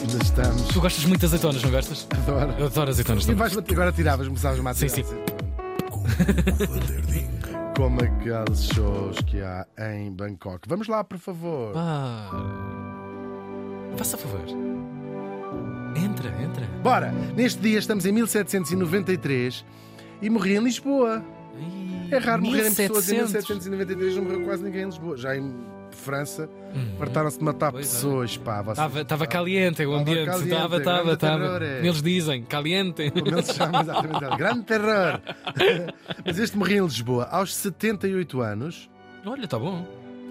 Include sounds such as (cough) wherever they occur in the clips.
Ainda estamos. Tu gostas muito de azeitonas, não gostas? Adoro. Eu adoro azeitonas E também. vais agora tiravas-me, sabes, uma Sim, sim. (laughs) Como aqueles shows que há em Bangkok. Vamos lá, por favor. Ah. Faça favor. Entra, entra. Bora! Neste dia estamos em 1793 e morri em Lisboa. É raro morrerem pessoas em 1793, não morreu quase ninguém em Lisboa. Já em França, fartaram-se de matar Pois é. pessoas. Estava estava caliente o ambiente. Estava, estava, estava. é. Eles dizem, caliente. Como ele se chama exatamente. é Grande terror. (laughs) Mas este morri em Lisboa aos 78 anos. Olha, está bom.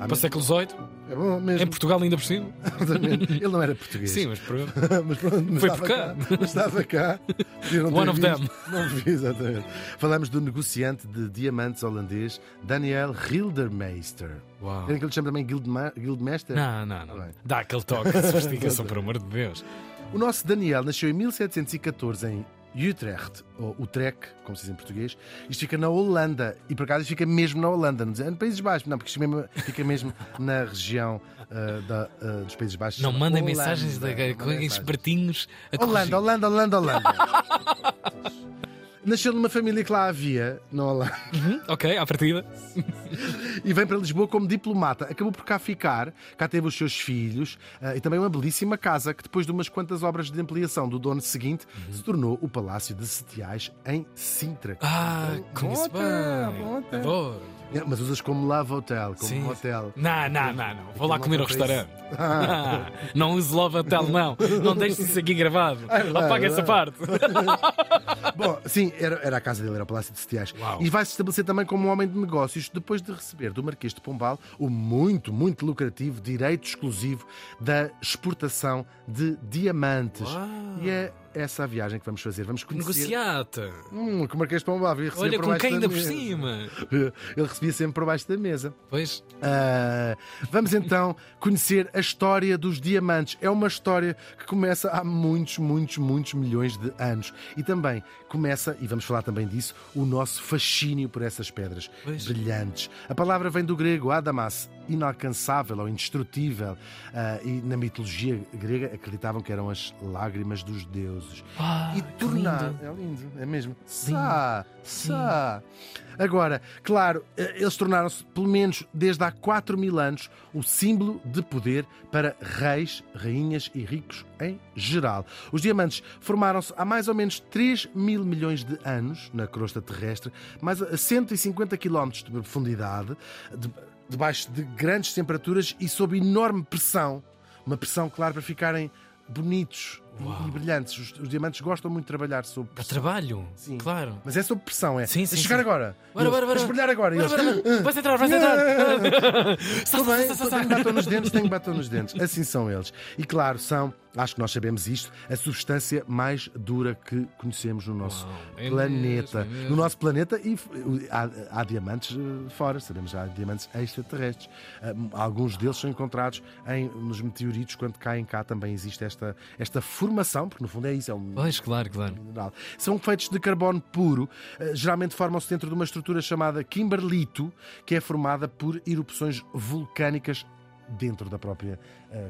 Para o século XVIII. É bom mesmo. Em Portugal ainda por cima. (laughs) Ele não era português. Sim, mas pronto. (laughs) mas pronto, mas Foi por cá. Mas estava cá. (laughs) One of visto. them. Não vi, exatamente. Falamos do negociante de diamantes holandês Daniel Hildermeister. Uau. Querem que eu lhe chame também Guildma- Guildmaster? Não, não, não. Bem. Dá aquele toque de sofisticação, por amor de Deus. O nosso Daniel nasceu em 1714 em Utrecht, ou Utrecht, como se diz em português. Isto fica na Holanda. E por acaso isto fica mesmo na Holanda, não dizem Países Baixos, não, porque isto mesmo- fica mesmo (laughs) na região ah, da, ah, dos Países Baixos. Não mandem Holanda. mensagens de com espertinhos a Holanda. Holanda, Holanda, Holanda. (laughs) Nasceu numa família que lá havia, na Holanda, Uhum, ok, à partida. (laughs) e vem para Lisboa como diplomata. Acabou por cá ficar, cá teve os seus filhos ah, e também uma belíssima casa que, depois de umas quantas obras de ampliação do dono seguinte, se tornou o Palácio de Setiais em Sintra. Ah, conheço bem. bota. Adoro. É, Mas usas como Love Hotel, como Sim. hotel. Não, não, não, não. Vou lá comer (laughs) (laughs) não ao restaurante. Ah, não use Love Hotel, não. Não deixe isso aqui gravado. vai, Apaga essa vai. parte. Bom, sim, era, era a casa dele, era o Palácio de Setiais. Uau. E vai se estabelecer também como um homem de negócios depois de receber do Marquês de Pombal o muito, muito lucrativo direito exclusivo da exportação de diamantes. Uau. E é essa viagem que vamos fazer. Vamos conhecer. Negociata. Hum, que o Marquês de Pombal ia Olha, com quem da ainda por cima. (laughs) Ele recebia sempre por baixo da mesa. Pois. Ah, vamos então conhecer a história dos diamantes. É uma história que começa há muitos, muitos, muitos milhões de anos. E também começa, e vamos falar também disso, o nosso fascínio por essas pedras Pois. brilhantes. A palavra vem do grego adamas, inalcançável ou indestrutível. Ah, e na mitologia grega acreditavam que eram as lágrimas dos deuses. E tornar. lindo. É lindo, é mesmo. Sá, sá. Agora, claro, eh, eles tornaram-se, pelo menos desde há 4 mil anos, o símbolo de poder para reis, rainhas e ricos em geral. Os diamantes formaram-se há mais ou menos 3 mil milhões de anos na crosta terrestre, mais a 150 quilómetros de profundidade, de- debaixo de grandes temperaturas e sob enorme pressão. Uma pressão, claro, para ficarem bonitos e- e brilhantes. Os, os diamantes gostam muito de trabalhar sob pressão. trabalho. Sim. Claro. Mas é sob pressão, é. Sim, sim, chegar sim. agora. Bora, bora, bora. Brilhar agora. Bora, bora, bora. Vais entrar, vais entrar. (laughs) Estou bem, tenho batom nos dentes, tenho batom nos dentes. Assim são eles. E claro, são, acho que nós sabemos isto, a substância mais dura que conhecemos no nosso Uau, é planeta. mesmo, é mesmo. No nosso planeta e há, há diamantes eh, fora, sabemos, há diamantes extraterrestres. Ah, Alguns deles são encontrados em, nos meteoritos, quando caem cá também existe esta, esta formação, porque no fundo é isso, é um Pois, claro, claro. mineral. São feitos de carbono puro, eh, geralmente formam-se dentro de uma estrutura chamada kimberlito, que é formada por erupções vulcânicas dentro da própria eh,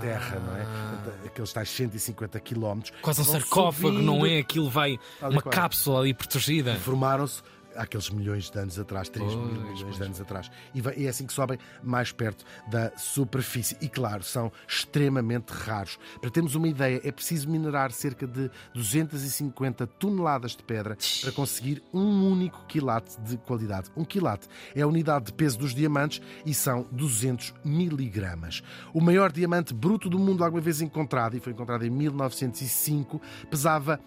terra, não é? Ah. Aqueles tais 150 quilómetros. Quase um sarcófago, não subindo é? Aquilo vai. Uma qual. cápsula ali protegida. Formaram-se aqueles milhões de anos atrás, 3 mil Pois, milhões pois. de anos atrás. E é assim que sobem mais perto da superfície. E claro, são extremamente raros. Para termos uma ideia, é preciso minerar cerca de 250 toneladas de pedra para conseguir um único quilate de qualidade. Um quilate é a unidade de peso dos diamantes e são 200 miligramas. O maior diamante bruto do mundo alguma vez encontrado, e foi encontrado em 1905, pesava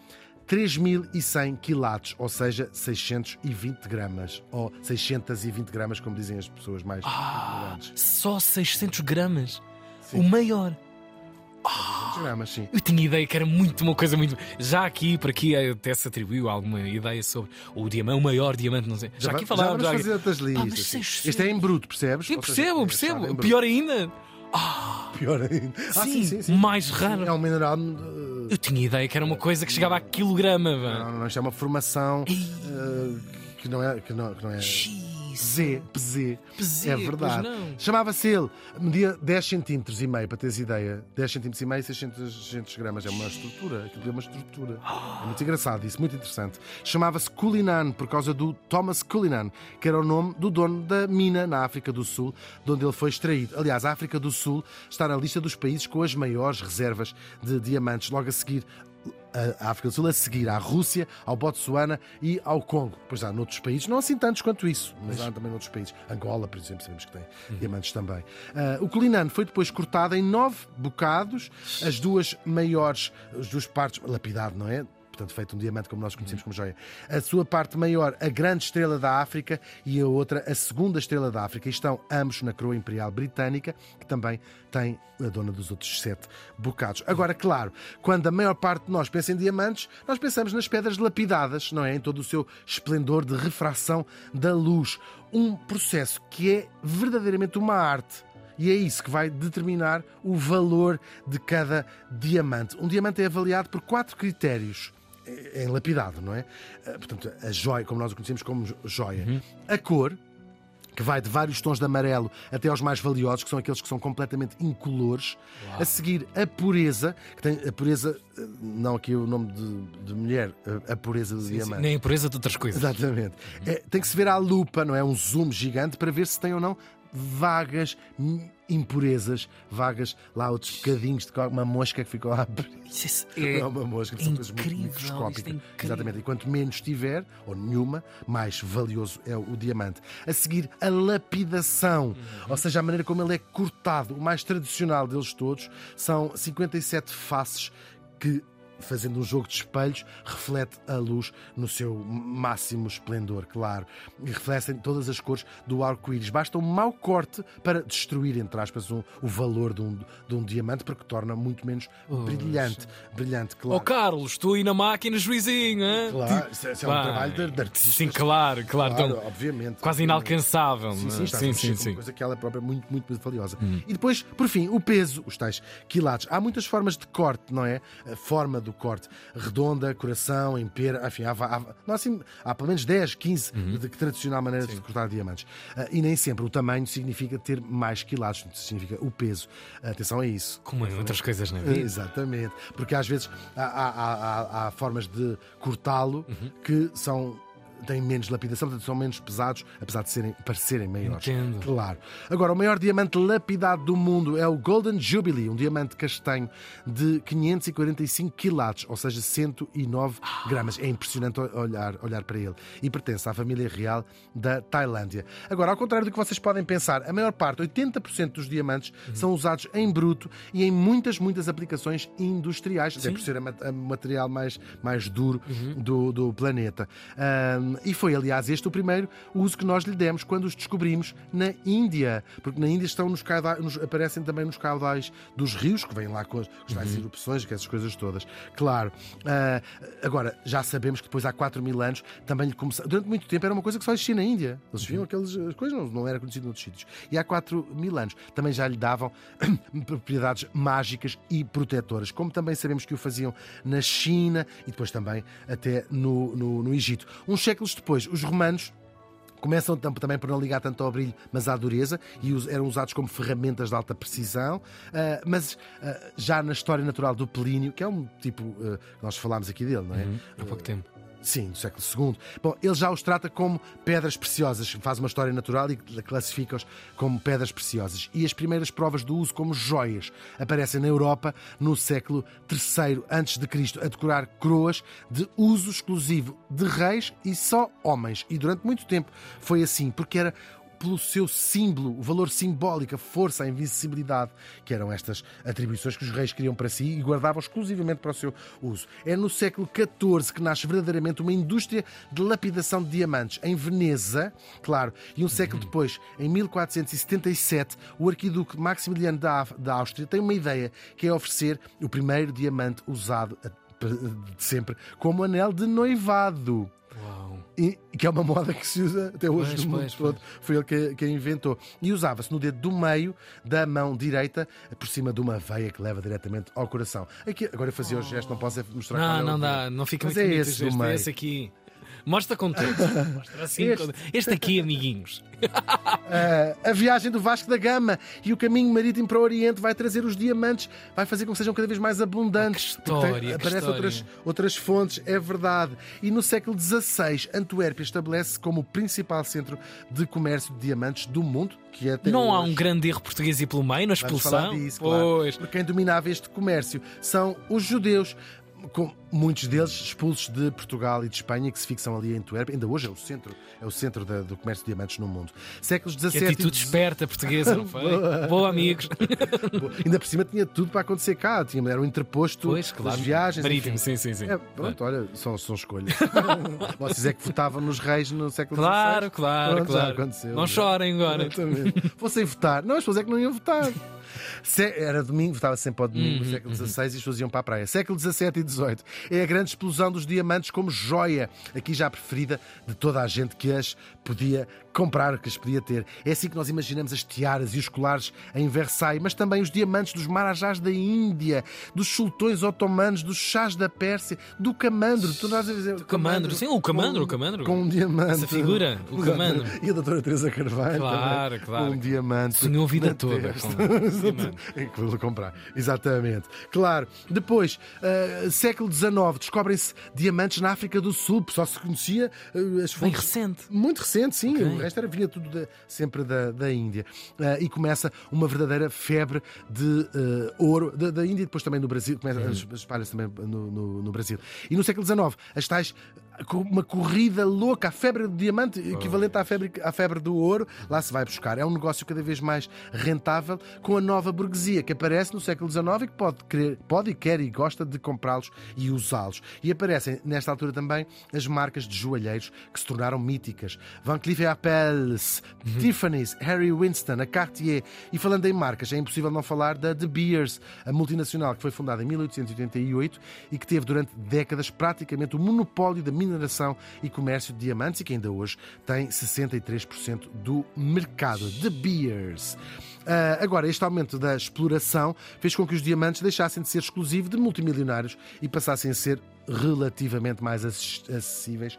3.100 quilates, ou seja, 620 gramas. Ou 620 gramas, como dizem as pessoas mais Ah, ignorantes. só 600 gramas. Sim. O maior. 600 gramas, sim. Eu tinha ideia que era muito uma coisa muito. Já aqui, por aqui, até se atribuiu alguma ideia sobre o diamante, o maior diamante, não sei. Já, va- aqui falámos. já Já fazer outras listas. 600. Este é em bruto, percebes? Sim, Ou seja, percebo, é percebo. Pior ainda. (laughs) Pior ainda. Ah, sim, sim, sim, sim. mais raro. É um mineral. uh, Eu tinha ideia que era uma coisa que chegava a quilograma. Não, não, isto é uma formação uh, que não é. Que não, que não é Xiii, Z, PZ. PZ, é verdade. Chamava-se ele, media 10 centímetros e meio, para teres ideia. 10 centímetros e meio, 600, 600 gramas. É uma estrutura. Aquilo é uma estrutura. É muito engraçado isso, muito interessante. Chamava-se Cullinan, por causa do Thomas Cullinan, que era o nome do dono da mina na África do Sul, de onde ele foi extraído. Aliás, a África do Sul está na lista dos países com as maiores reservas de diamantes. Logo a seguir, a África do Sul a seguir à Rússia, ao Botsuana e ao Congo. Pois há noutros países, não assim tantos quanto isso, mas há também noutros países. Angola, por exemplo, sabemos que tem uhum. diamantes também. Uh, o Culinano foi depois cortado em nove bocados, as duas maiores, as duas partes, lapidado, não é? Portanto, feito um diamante como nós conhecemos como joia. A sua parte maior, a grande estrela da África, e a outra, a segunda estrela da África. E estão ambos na coroa imperial britânica, que também tem a dona dos outros sete bocados. Agora, claro, quando a maior parte de nós pensa em diamantes, nós pensamos nas pedras lapidadas, não é? Em todo o seu esplendor de refração da luz. Um processo que é verdadeiramente uma arte. E é isso que vai determinar o valor de cada diamante. Um diamante é avaliado por quatro critérios é lapidado, não é? Eh, portanto, a joia, como nós o conhecemos como joia. Uhum. A cor, que vai de vários tons de amarelo até aos mais valiosos, que são aqueles que são completamente incolores. Uau. A seguir, a pureza, que tem a pureza, eh, não aqui o nome de, de mulher, a pureza do diamante. Nem a pureza de outras coisas. Exatamente. Uhum. É, tem que se ver à lupa, não é? Um zoom gigante para ver se tem ou não vagas impurezas, vagas lá outros bocadinhos de uma mosca que ficou lá. Isso é, é uma mosca, são coisas muito microscópicas. É Exatamente. E quanto menos tiver, ou nenhuma, mais valioso é o diamante. A seguir, a lapidação, uhum. ou seja, a maneira como ele é cortado. O mais tradicional deles todos são 57 faces que fazendo um jogo de espelhos, reflete a luz no seu máximo esplendor, claro. E refletem todas as cores do arco-íris. Basta um mau corte para destruir, entre aspas, um, o valor de um, de um diamante, porque torna muito menos brilhante. Brilhante, claro. Oh, Carlos, estou aí na máquina, juizinho, hein? Claro, isso é, isso é um trabalho de, de artista. Sim, claro, claro. claro então, obviamente. Quase inalcançável. Sim, sim, sim, sim, sim. Uma coisa que ela é própria muito, muito, muito valiosa. Hum. E depois, por fim, o peso, os tais quilates. Há muitas formas de corte, não é? A forma do corte. Redonda, coração, em pera, enfim, há, há, não, assim, há pelo menos 10, 15 uhum. de tradicional maneira Sim. de cortar diamantes. Uh, e nem sempre o tamanho significa ter mais quilados, significa o peso. Atenção a isso. Como em outras coisas na vida. Exatamente. Porque às vezes há, há, há, há formas de cortá-lo uhum. que são têm menos lapidação, portanto são menos pesados, apesar de serem, parecerem maiores. Entendo. Claro. Agora, o maior diamante lapidado do mundo é o Golden Jubilee, um diamante castanho de 545 quilates, ou seja, 109 gramas. É impressionante olhar, olhar para ele. E pertence à família real da Tailândia. Agora, ao contrário do que vocês podem pensar, a maior parte, 80% dos diamantes, uhum. são usados em bruto e em muitas, muitas aplicações industriais, até por ser o material mais, mais duro uhum. do, do planeta. Um, e foi, aliás, este o primeiro uso que nós lhe demos quando os descobrimos na Índia. Porque na Índia estão nos caudais, nos, aparecem também nos caudais dos rios, que vêm lá com as, com as uhum. erupções, com essas coisas todas. Claro. Uh, agora, já sabemos que depois há 4 mil anos também lhe começou. Durante muito tempo era uma coisa que só existia na Índia. Eles viam uhum. aquelas coisas, não, não era conhecido noutros sítios. E há 4 mil anos também já lhe davam (coughs) propriedades mágicas e protetoras, como também sabemos que o faziam na China e depois também até no, no, no Egito. Um séculos depois, os romanos começam também por não ligar tanto ao brilho, mas à dureza, e eram usados como ferramentas de alta precisão. Uh, mas uh, já na história natural do Plínio, que é um tipo, uh, nós falámos aqui dele, não é? Uhum, há pouco tempo. Sim, do século II. Bom, ele já os trata como pedras preciosas, faz uma história natural e classifica-os como pedras preciosas. E as primeiras provas do uso como joias aparecem na Europa no século III Cristo, a decorar coroas de uso exclusivo de reis e só homens. E durante muito tempo foi assim, porque era pelo seu símbolo, o valor simbólico, a força, a invencibilidade, que eram estas atribuições que os reis queriam para si e guardavam exclusivamente para o seu uso. É no século XIV que nasce verdadeiramente uma indústria de lapidação de diamantes em Veneza, claro, e um século depois, em 1477, o arquiduque Maximiliano da Áustria tem uma ideia, que é oferecer o primeiro diamante usado de sempre como anel de noivado. Uau. E, que é uma moda que se usa até hoje pois, no mundo pois, todo. Pois. Foi ele que, que inventou. E usava-se no dedo do meio da mão direita, por cima de uma veia que leva diretamente ao coração. Aqui, agora eu fazia oh. o gesto, não posso mostrar Não, é não dá, não fica Mas é esse, gesto, é esse aqui. Mostra com todos. (laughs) Mostra assim, Este. com- este aqui, amiguinhos. Ah, (laughs) a viagem do Vasco da Gama e o caminho marítimo para o Oriente vai trazer os diamantes, vai fazer com que sejam cada vez mais abundantes. Ah, que história, Tem- que Aparecem história. outras, outras fontes, é verdade. E no século XVI, Antuérpia estabelece como o principal centro de comércio de diamantes do mundo, que é Não há hoje. um grande erro português e pelo meio na expulsão? disso, claro. Pois. Porque quem dominava este comércio são os judeus. Com muitos deles expulsos de Portugal e de Espanha, que se fixam ali em Antuérpia. Ainda hoje é o centro, é o centro da- do comércio de diamantes no mundo. Séculos Que XVII e atitude esperta portuguesa, não foi? (laughs) Boa, amigos. (laughs) Boa. Ainda por cima tinha tudo para acontecer cá. Tinha, era um interposto Pois, claro. das viagens. Marítimo, sim, sim, sim. É, pronto, olha, são, são escolhas. (laughs) Vocês é que votavam nos reis no século Claro, XVI. claro, Pronto, já claro. aconteceu, Não chorem agora. Exatamente. Fossem votar. Não, as pessoas é que não iam votar. Se- Era domingo, votava sempre ao domingo, Uhum, século XVI, e as pessoas iam para a praia. Século XVII e XVIII é a grande explosão dos diamantes como joia, aqui já preferida de toda a gente que as podia comprar, que as podia ter. É assim que nós imaginamos as tiaras e os colares em Versailles, mas também os diamantes dos marajás da Índia, dos sultões otomanos, dos chás da Pérsia, do camandro. Tu nós dizer, do camandro, sim, o camandro, o camandro. Com um diamante. Essa figura, o camandro. E a doutora Teresa Carvalho Claro, também, claro. com um diamante. Sonhou a vida toda com (laughs) um comprar. Exatamente. Claro. Depois, ah, século XIX, descobrem-se diamantes na África do Sul. Só se conhecia ah, as Bem fontes. recente. Muito recente, sim. Ok. O resto era, vinha tudo da- sempre da, da Índia. Ah, e começa uma verdadeira febre de ah, ouro da, da Índia e depois também no Brasil. Começa, Uhum. Espalha-se também no, no- no Brasil. E no século XIX, as tais. Uma corrida louca, a febre do diamante, equivalente à febre, à febre do ouro, lá se vai buscar. É um negócio cada vez mais rentável com a nova burguesia que aparece no século XIX e que pode, querer, pode e quer e gosta de comprá-los e usá-los. E aparecem nesta altura também as marcas de joalheiros que se tornaram míticas. Van Cleef Arpels, Tiffany's, Harry Winston, a Cartier. E falando em marcas, é impossível não falar da De Beers, a multinacional que foi fundada em 1888 e que teve durante décadas praticamente o monopólio da mineração e comércio de diamantes e que ainda hoje tem 63% do mercado. De Beers. Ah, agora, este aumento da exploração fez com que os diamantes deixassem de ser exclusivos de multimilionários e passassem a ser relativamente mais acess- acessíveis.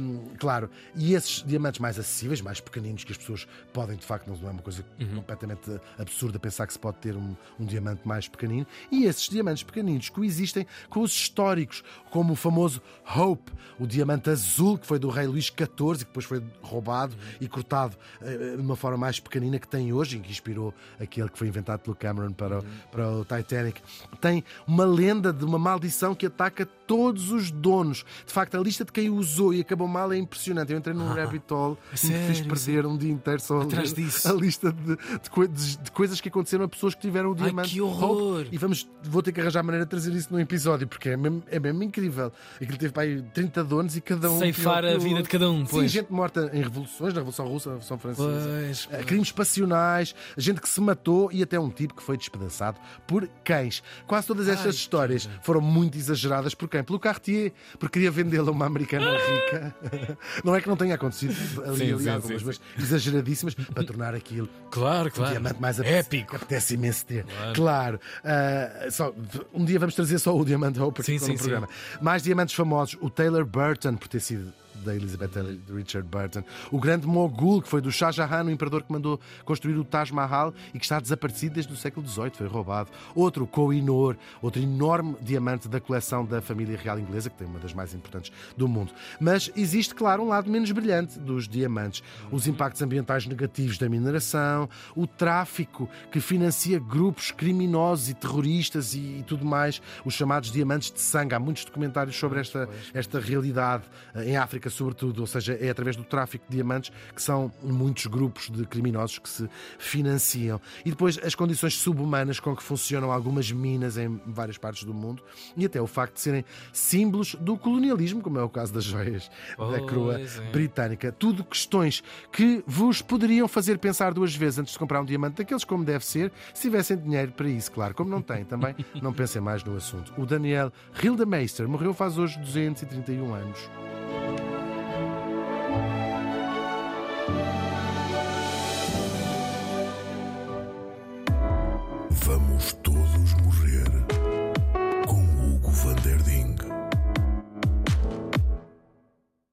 Um, claro, e esses diamantes mais acessíveis, mais pequeninos, que as pessoas podem, de facto, não é uma coisa completamente absurda pensar que se pode ter um, um diamante mais pequenino, e esses diamantes pequeninos coexistem com os históricos, como o famoso Hope, o diamante azul, que foi do rei Luís XIV, que depois foi roubado e cortado eh, de uma forma mais pequenina que tem hoje, e que inspirou aquele que foi inventado pelo Cameron para o, para o Titanic. Tem uma lenda de uma maldição que ataca todos os donos. De facto, a lista de quem usou e acabou mal é impressionante. Eu entrei num rabbit hole e me fiz perder um dia inteiro só a Atrás disso? a lista de, de de- de coisas que aconteceram a pessoas que tiveram o Ai, diamante. que horror! E vamos, vou ter que arranjar maneira de trazer isso num episódio, porque é mesmo, é mesmo incrível. Aquilo teve para aí 30 donos e cada um. Ceifar pior a vida de cada um, Sim, pois. gente morta em revoluções, na Revolução Russa, na Revolução Francesa. Pois, Eh, Crimes passionais, gente que se matou e até um tipo que foi despedaçado por cães. Quase todas estas Ai, histórias foram muito exageradas por quem? Pelo Cartier, porque queria vendê-la a uma americana rica. (laughs) Não é que não tenha acontecido ali, Sim, ali sim, algumas, sim, mas exageradíssimas para tornar aquilo Claro, claro. diamante mais Épico. apetece imenso ter. Claro. Ah, só, um dia vamos trazer só o Diamante Sim, para sim, o programa. Mais diamantes famosos. O Taylor Burton, por ter sido da Elizabeth Richard Burton. O grande Mogul, que foi do Shah Jahan, o imperador que mandou construir o Taj Mahal e que está desaparecido desde o século XVIII, foi roubado. Outro, Koh-i-Noor, outro enorme diamante da coleção da família real inglesa, que tem uma das mais importantes do mundo. Mas existe, claro, um lado menos brilhante dos diamantes. Os impactos ambientais negativos da mineração, o tráfico que financia grupos criminosos e terroristas e, e tudo mais, os chamados diamantes de sangue. Há muitos documentários sobre esta, esta realidade eh, em África, sobretudo, ou seja, é através do tráfico de diamantes que são muitos grupos de criminosos que se financiam. E depois as condições subhumanas com que funcionam algumas minas em várias partes do mundo e até o facto de serem símbolos do colonialismo, como é o caso das joias da coroa é. britânica. Tudo questões que vos poderiam fazer pensar duas vezes antes de comprar um diamante daqueles como deve ser, se tivessem dinheiro para isso, claro. Como não têm, também não pensem mais no assunto. O Daniel Hildemeister morreu faz hoje 231 anos.